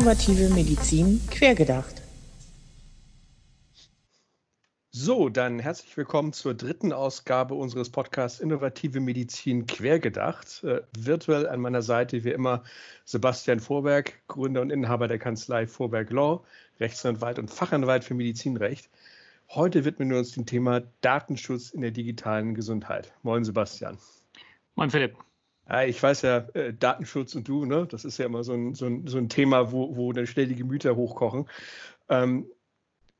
Innovative Medizin quergedacht. So, dann herzlich willkommen zur dritten Ausgabe unseres Podcasts Innovative Medizin quergedacht. Äh, virtuell an meiner Seite wie immer Sebastian Vorberg, Gründer und Inhaber der Kanzlei Vorberg Law, Rechtsanwalt und Fachanwalt für Medizinrecht. Heute widmen wir uns dem Thema Datenschutz in der digitalen Gesundheit. Moin Sebastian. Moin Philipp. Ja, ich weiß ja, äh, Datenschutz und du, ne? das ist ja immer so ein, so ein, so ein Thema, wo, wo dann schnell die Gemüter hochkochen. Ähm,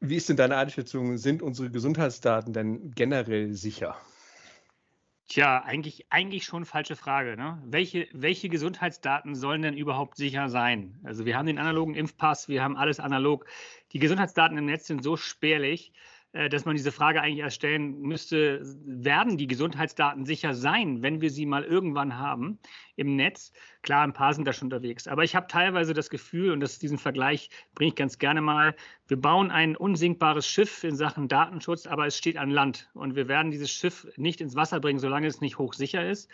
wie ist denn deine Einschätzung? Sind unsere Gesundheitsdaten denn generell sicher? Tja, eigentlich, eigentlich schon falsche Frage. Ne? Welche, welche Gesundheitsdaten sollen denn überhaupt sicher sein? Also wir haben den analogen Impfpass, wir haben alles analog. Die Gesundheitsdaten im Netz sind so spärlich, dass man diese Frage eigentlich erst stellen müsste, werden die Gesundheitsdaten sicher sein, wenn wir sie mal irgendwann haben im Netz? Klar, ein paar sind da schon unterwegs. Aber ich habe teilweise das Gefühl, und das, diesen Vergleich bringe ich ganz gerne mal, wir bauen ein unsinkbares Schiff in Sachen Datenschutz, aber es steht an Land. Und wir werden dieses Schiff nicht ins Wasser bringen, solange es nicht hochsicher ist.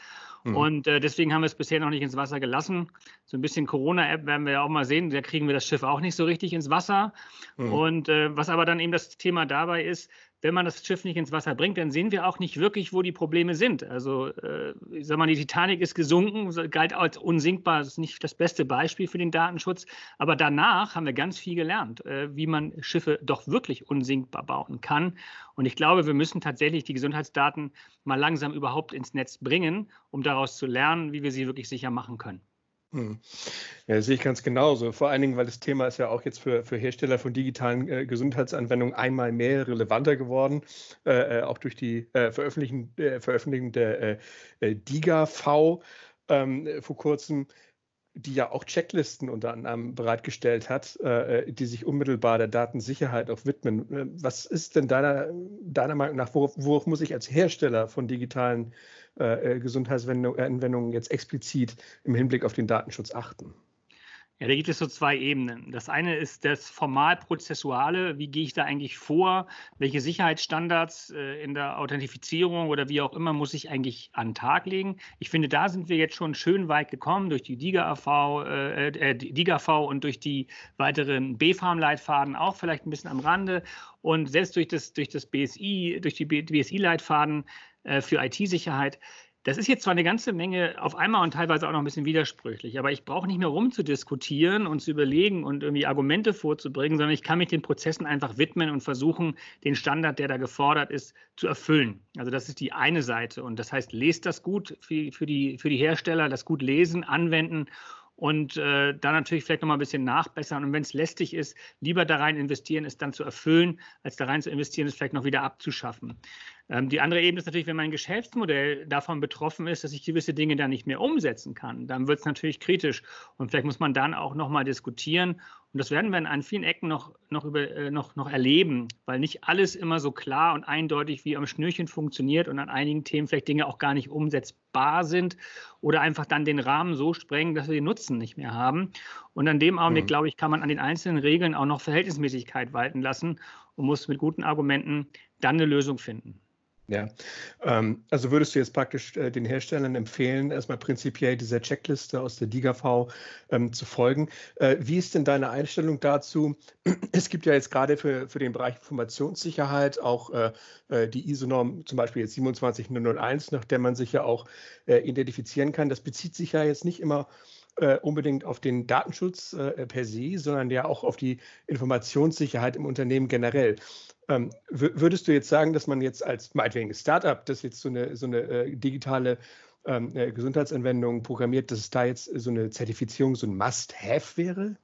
Mhm. Und äh, deswegen haben wir es bisher noch nicht ins Wasser gelassen. So ein bisschen Corona-App werden wir ja auch mal sehen. Da kriegen wir das Schiff auch nicht so richtig ins Wasser. Mhm. Und äh, was aber dann eben das Thema dabei ist, wenn man das Schiff nicht ins Wasser bringt, dann sehen wir auch nicht wirklich, wo die Probleme sind. Also, äh, ich sag mal, die Titanic ist gesunken, galt als unsinkbar. Das ist nicht das beste Beispiel für den Datenschutz. Aber danach haben wir ganz viel gelernt, äh, wie man Schiffe doch wirklich unsinkbar bauen kann. Und ich glaube, wir müssen tatsächlich die Gesundheitsdaten mal langsam überhaupt ins Netz bringen, um daraus zu lernen, wie wir sie wirklich sicher machen können. Hm. Ja, sehe ich ganz genauso. Vor allen Dingen, weil das Thema ist ja auch jetzt für, für Hersteller von digitalen äh, Gesundheitsanwendungen einmal mehr relevanter geworden, äh, äh auch durch die äh, Veröffentlichung, äh, Veröffentlichung der äh, DIGA-V ähm, vor kurzem die ja auch Checklisten unter anderem bereitgestellt hat, die sich unmittelbar der Datensicherheit auch widmen. Was ist denn deiner, deiner Meinung nach, worauf, worauf muss ich als Hersteller von digitalen Gesundheitsanwendungen jetzt explizit im Hinblick auf den Datenschutz achten? Ja, da gibt es so zwei Ebenen. Das eine ist das formal-prozessuale. Wie gehe ich da eigentlich vor? Welche Sicherheitsstandards äh, in der Authentifizierung oder wie auch immer muss ich eigentlich an den Tag legen? Ich finde, da sind wir jetzt schon schön weit gekommen durch die DIGA-AV, äh, äh, DIGA-V und durch die weiteren B-Farm-Leitfaden auch vielleicht ein bisschen am Rande. Und selbst durch das, durch das BSI, durch die BSI-Leitfaden äh, für IT-Sicherheit das ist jetzt zwar eine ganze Menge auf einmal und teilweise auch noch ein bisschen widersprüchlich, aber ich brauche nicht mehr rumzudiskutieren und zu überlegen und irgendwie Argumente vorzubringen, sondern ich kann mich den Prozessen einfach widmen und versuchen, den Standard, der da gefordert ist, zu erfüllen. Also das ist die eine Seite. Und das heißt, lest das gut für, für, die, für die Hersteller, das gut lesen, anwenden und äh, dann natürlich vielleicht noch mal ein bisschen nachbessern. Und wenn es lästig ist, lieber da rein investieren, es dann zu erfüllen, als da rein zu investieren, es vielleicht noch wieder abzuschaffen. Ähm, die andere Ebene ist natürlich, wenn mein Geschäftsmodell davon betroffen ist, dass ich gewisse Dinge dann nicht mehr umsetzen kann, dann wird es natürlich kritisch. Und vielleicht muss man dann auch noch mal diskutieren. Und das werden wir an vielen Ecken noch, noch, über, äh, noch, noch erleben, weil nicht alles immer so klar und eindeutig wie am Schnürchen funktioniert und an einigen Themen vielleicht Dinge auch gar nicht umsetzbar sind oder einfach dann den Rahmen so sprengen, dass wir den Nutzen nicht mehr haben. Und an dem Augenblick, mhm. glaube ich, kann man an den einzelnen Regeln auch noch Verhältnismäßigkeit walten lassen und muss mit guten Argumenten dann eine Lösung finden. Ja, ähm, also würdest du jetzt praktisch äh, den Herstellern empfehlen, erstmal prinzipiell dieser Checkliste aus der DIGAV ähm, zu folgen. Äh, wie ist denn deine Einstellung dazu? Es gibt ja jetzt gerade für, für den Bereich Informationssicherheit auch äh, äh die ISO-Norm, zum Beispiel jetzt 27001, nach der man sich ja auch äh, identifizieren kann. Das bezieht sich ja jetzt nicht immer äh, unbedingt auf den Datenschutz äh, per se, sondern ja auch auf die Informationssicherheit im Unternehmen generell. Ähm, würdest du jetzt sagen, dass man jetzt als meinetwegen Startup, das jetzt so eine, so eine äh, digitale ähm, äh, Gesundheitsanwendung programmiert, dass es da jetzt so eine Zertifizierung so ein Must-Have wäre?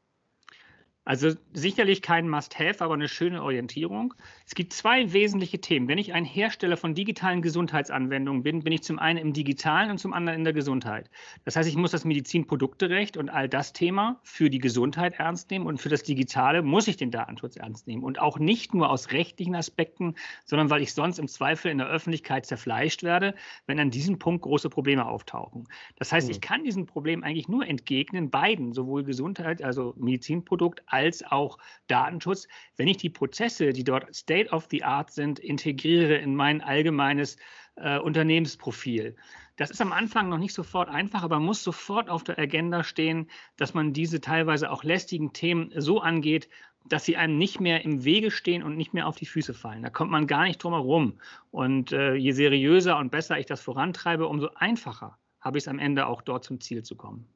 Also sicherlich kein Must-Have, aber eine schöne Orientierung. Es gibt zwei wesentliche Themen. Wenn ich ein Hersteller von digitalen Gesundheitsanwendungen bin, bin ich zum einen im Digitalen und zum anderen in der Gesundheit. Das heißt, ich muss das Medizinprodukterecht und all das Thema für die Gesundheit ernst nehmen und für das Digitale muss ich den Datenschutz ernst nehmen. Und auch nicht nur aus rechtlichen Aspekten, sondern weil ich sonst im Zweifel in der Öffentlichkeit zerfleischt werde, wenn an diesem Punkt große Probleme auftauchen. Das heißt, ich hm. kann diesem Problem eigentlich nur entgegnen, beiden, sowohl Gesundheit, also Medizinprodukt, als auch Datenschutz, wenn ich die Prozesse, die dort State of the Art sind, integriere in mein allgemeines äh, Unternehmensprofil. Das ist am Anfang noch nicht sofort einfach, aber muss sofort auf der Agenda stehen, dass man diese teilweise auch lästigen Themen so angeht, dass sie einem nicht mehr im Wege stehen und nicht mehr auf die Füße fallen. Da kommt man gar nicht drum herum. Und äh, je seriöser und besser ich das vorantreibe, umso einfacher habe ich es am Ende auch dort zum Ziel zu kommen.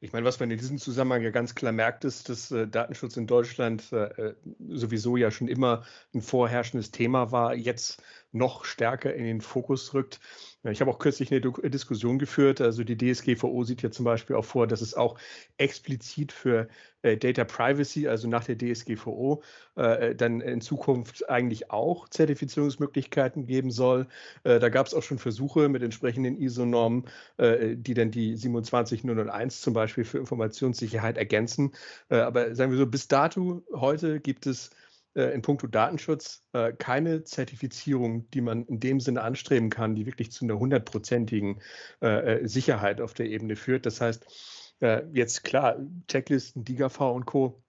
Ich meine, was man in diesem Zusammenhang ja ganz klar merkt, ist, dass äh, Datenschutz in Deutschland äh, sowieso ja schon immer ein vorherrschendes Thema war, jetzt noch stärker in den Fokus rückt. Ich habe auch kürzlich eine Diskussion geführt. Also die DSGVO sieht ja zum Beispiel auch vor, dass es auch explizit für äh, Data Privacy, also nach der DSGVO, äh, dann in Zukunft eigentlich auch Zertifizierungsmöglichkeiten geben soll. Äh, da gab es auch schon Versuche mit entsprechenden ISO-Normen, äh, die dann die 27001 zum Beispiel für Informationssicherheit ergänzen. Äh, aber sagen wir so, bis dato heute gibt es äh, in puncto Datenschutz äh, keine Zertifizierung, die man in dem Sinne anstreben kann, die wirklich zu einer hundertprozentigen äh, Sicherheit auf der Ebene führt. Das heißt, jetzt klar, Checklisten, DIGAV und Co.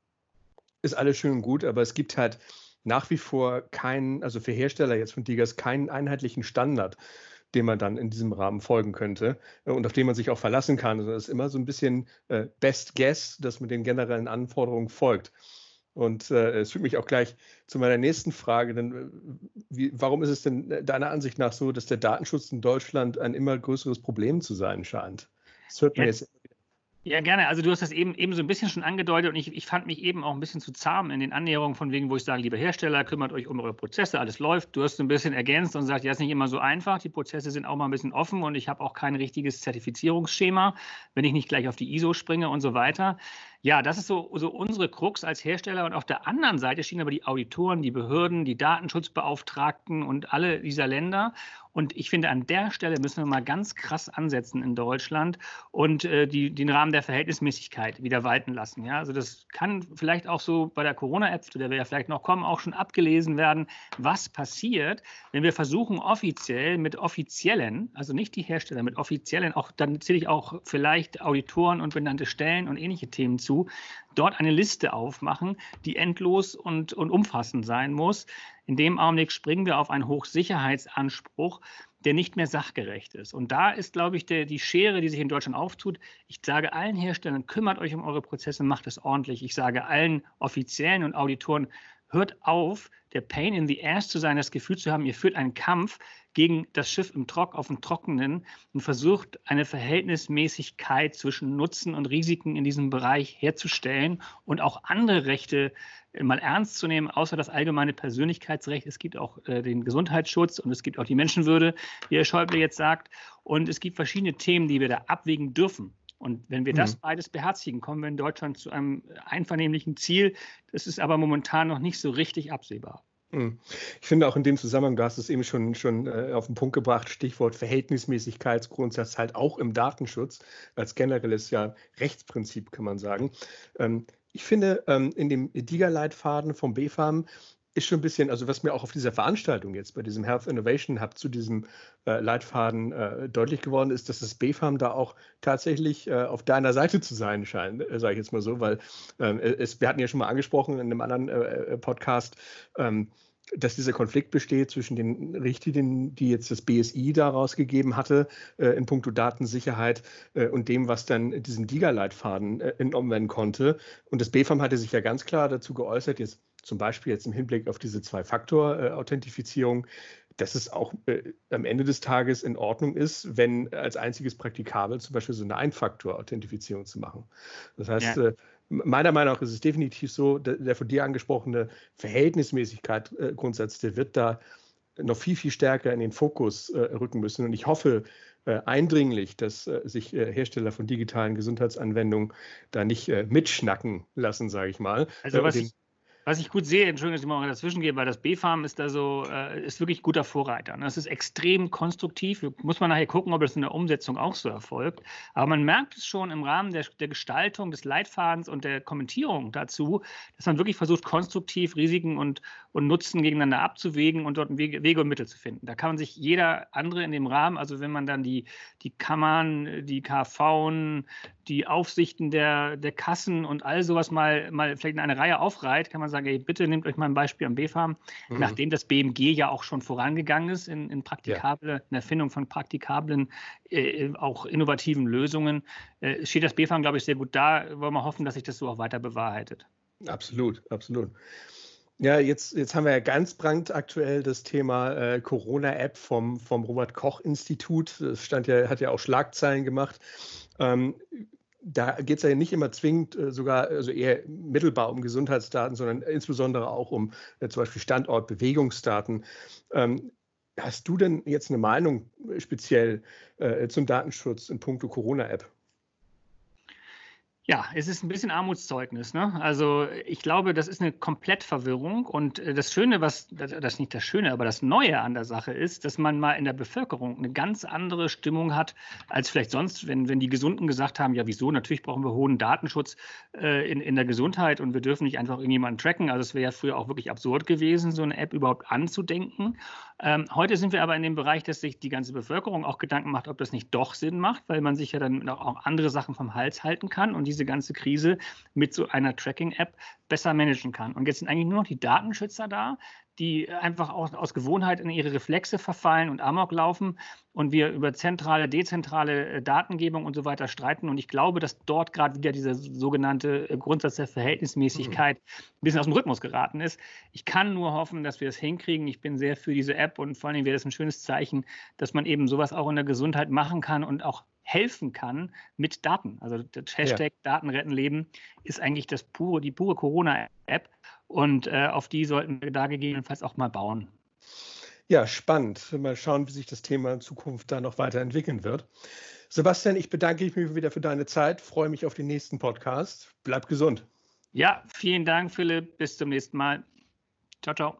ist alles schön und gut, aber es gibt halt nach wie vor keinen, also für Hersteller jetzt von Digas, keinen einheitlichen Standard, dem man dann in diesem Rahmen folgen könnte und auf den man sich auch verlassen kann. Also das ist immer so ein bisschen Best Guess, dass man den generellen Anforderungen folgt. Und äh, es führt mich auch gleich zu meiner nächsten Frage. Denn äh, wie, warum ist es denn äh, deiner Ansicht nach so, dass der Datenschutz in Deutschland ein immer größeres Problem zu sein scheint? Das hört man jetzt, jetzt ja, gerne. Also du hast das eben, eben so ein bisschen schon angedeutet und ich, ich fand mich eben auch ein bisschen zu zahm in den Annäherungen von wegen, wo ich sage, liebe Hersteller, kümmert euch um eure Prozesse, alles läuft. Du hast ein bisschen ergänzt und gesagt, ja, ist nicht immer so einfach. Die Prozesse sind auch mal ein bisschen offen und ich habe auch kein richtiges Zertifizierungsschema, wenn ich nicht gleich auf die ISO springe und so weiter. Ja, das ist so, so unsere Krux als Hersteller. Und auf der anderen Seite stehen aber die Auditoren, die Behörden, die Datenschutzbeauftragten und alle dieser Länder. Und ich finde, an der Stelle müssen wir mal ganz krass ansetzen in Deutschland und äh, die, den Rahmen der Verhältnismäßigkeit wieder walten lassen. Ja? Also das kann vielleicht auch so bei der Corona-App, zu der wir ja vielleicht noch kommen, auch schon abgelesen werden, was passiert, wenn wir versuchen, offiziell mit offiziellen, also nicht die Hersteller, mit offiziellen, auch dann zähle ich auch vielleicht Auditoren und benannte Stellen und ähnliche Themen zu, dort eine Liste aufmachen, die endlos und, und umfassend sein muss. In dem Augenblick springen wir auf einen Hochsicherheitsanspruch, der nicht mehr sachgerecht ist. Und da ist, glaube ich, der, die Schere, die sich in Deutschland auftut. Ich sage allen Herstellern, kümmert euch um eure Prozesse, macht es ordentlich. Ich sage allen Offiziellen und Auditoren, hört auf, der Pain in the Ass zu sein, das Gefühl zu haben, ihr führt einen Kampf gegen das Schiff im Trock auf dem Trockenen und versucht, eine Verhältnismäßigkeit zwischen Nutzen und Risiken in diesem Bereich herzustellen und auch andere Rechte äh, mal ernst zu nehmen, außer das allgemeine Persönlichkeitsrecht. Es gibt auch äh, den Gesundheitsschutz und es gibt auch die Menschenwürde, wie Herr Schäuble jetzt sagt. Und es gibt verschiedene Themen, die wir da abwägen dürfen. Und wenn wir das mhm. beides beherzigen, kommen wir in Deutschland zu einem einvernehmlichen Ziel. Das ist aber momentan noch nicht so richtig absehbar. Mhm. Ich finde auch in dem Zusammenhang, du hast es eben schon, schon äh, auf den Punkt gebracht, Stichwort Verhältnismäßigkeitsgrundsatz halt auch im Datenschutz als generelles ja Rechtsprinzip, kann man sagen. Ähm, ich finde, ähm, in dem DIGA-Leitfaden vom BFAM ist schon ein bisschen, also was mir auch auf dieser Veranstaltung jetzt bei diesem Health Innovation Hub zu diesem äh, Leitfaden äh, deutlich geworden ist, dass das BFAM da auch tatsächlich äh, auf deiner Seite zu sein scheint, äh, sage ich jetzt mal so, weil ähm, es, wir hatten ja schon mal angesprochen in einem anderen äh, äh, Podcast, ähm, dass dieser Konflikt besteht zwischen den Richtlinien, die jetzt das BSI daraus gegeben hatte, äh, in puncto Datensicherheit äh, und dem, was dann diesem DIGA-Leitfaden äh, entnommen werden konnte. Und das BFAM hatte sich ja ganz klar dazu geäußert, jetzt zum Beispiel jetzt im Hinblick auf diese Zwei-Faktor-Authentifizierung, dass es auch äh, am Ende des Tages in Ordnung ist, wenn als einziges praktikabel zum Beispiel so eine Ein-Faktor-Authentifizierung zu machen. Das heißt, ja. äh, meiner Meinung nach ist es definitiv so, der, der von dir angesprochene Verhältnismäßigkeit-Grundsatz, der wird da noch viel, viel stärker in den Fokus äh, rücken müssen. Und ich hoffe äh, eindringlich, dass äh, sich äh, Hersteller von digitalen Gesundheitsanwendungen da nicht äh, mitschnacken lassen, sage ich mal. Also was ich, was ich gut sehe, Entschuldigung, dass ich mal dazwischen gehe, weil das B-Farm ist da so, äh, ist wirklich guter Vorreiter. Das ist extrem konstruktiv. Muss man nachher gucken, ob das in der Umsetzung auch so erfolgt. Aber man merkt es schon im Rahmen der, der Gestaltung des Leitfadens und der Kommentierung dazu, dass man wirklich versucht, konstruktiv Risiken und, und Nutzen gegeneinander abzuwägen und dort Wege, Wege und Mittel zu finden. Da kann man sich jeder andere in dem Rahmen, also wenn man dann die, die Kammern, die KV, die Aufsichten der, der Kassen und all sowas mal, mal vielleicht in eine Reihe aufreiht, kann man sagen, ey, bitte nehmt euch mal ein Beispiel am BFAM, mhm. nachdem das BMG ja auch schon vorangegangen ist in, in praktikable, ja. in Erfindung von praktikablen, äh, auch innovativen Lösungen, äh, steht das BFAM, glaube ich, sehr gut da. Wollen wir hoffen, dass sich das so auch weiter bewahrheitet. Absolut, absolut. Ja, jetzt, jetzt haben wir ja ganz brandaktuell das Thema äh, Corona-App vom, vom Robert-Koch-Institut. Das stand ja, hat ja auch Schlagzeilen gemacht. Ähm, da geht es ja nicht immer zwingend äh, sogar, also eher mittelbar um Gesundheitsdaten, sondern insbesondere auch um äh, zum Beispiel Standort, Bewegungsdaten. Ähm, hast du denn jetzt eine Meinung speziell äh, zum Datenschutz in puncto Corona-App? Ja, es ist ein bisschen Armutszeugnis. Ne? Also ich glaube, das ist eine Komplettverwirrung. Und äh, das Schöne, was, das ist nicht das Schöne, aber das Neue an der Sache ist, dass man mal in der Bevölkerung eine ganz andere Stimmung hat, als vielleicht sonst, wenn, wenn die Gesunden gesagt haben, ja wieso, natürlich brauchen wir hohen Datenschutz äh, in, in der Gesundheit und wir dürfen nicht einfach irgendjemanden tracken. Also es wäre ja früher auch wirklich absurd gewesen, so eine App überhaupt anzudenken. Ähm, heute sind wir aber in dem Bereich, dass sich die ganze Bevölkerung auch Gedanken macht, ob das nicht doch Sinn macht, weil man sich ja dann auch andere Sachen vom Hals halten kann und diese ganze Krise mit so einer Tracking-App besser managen kann. Und jetzt sind eigentlich nur noch die Datenschützer da, die einfach aus, aus Gewohnheit in ihre Reflexe verfallen und Amok laufen und wir über zentrale, dezentrale äh, Datengebung und so weiter streiten. Und ich glaube, dass dort gerade wieder dieser sogenannte äh, Grundsatz der Verhältnismäßigkeit mhm. ein bisschen aus dem Rhythmus geraten ist. Ich kann nur hoffen, dass wir es hinkriegen. Ich bin sehr für diese App und vor allen Dingen wäre das ein schönes Zeichen, dass man eben sowas auch in der Gesundheit machen kann und auch helfen kann mit Daten. Also das Hashtag ja. Daten retten Leben ist eigentlich das pure, die pure Corona-App. Und äh, auf die sollten wir da gegebenenfalls auch mal bauen. Ja, spannend. Mal schauen, wie sich das Thema in Zukunft da noch weiterentwickeln wird. Sebastian, ich bedanke mich wieder für deine Zeit, freue mich auf den nächsten Podcast. Bleib gesund. Ja, vielen Dank, Philipp. Bis zum nächsten Mal. Ciao, ciao.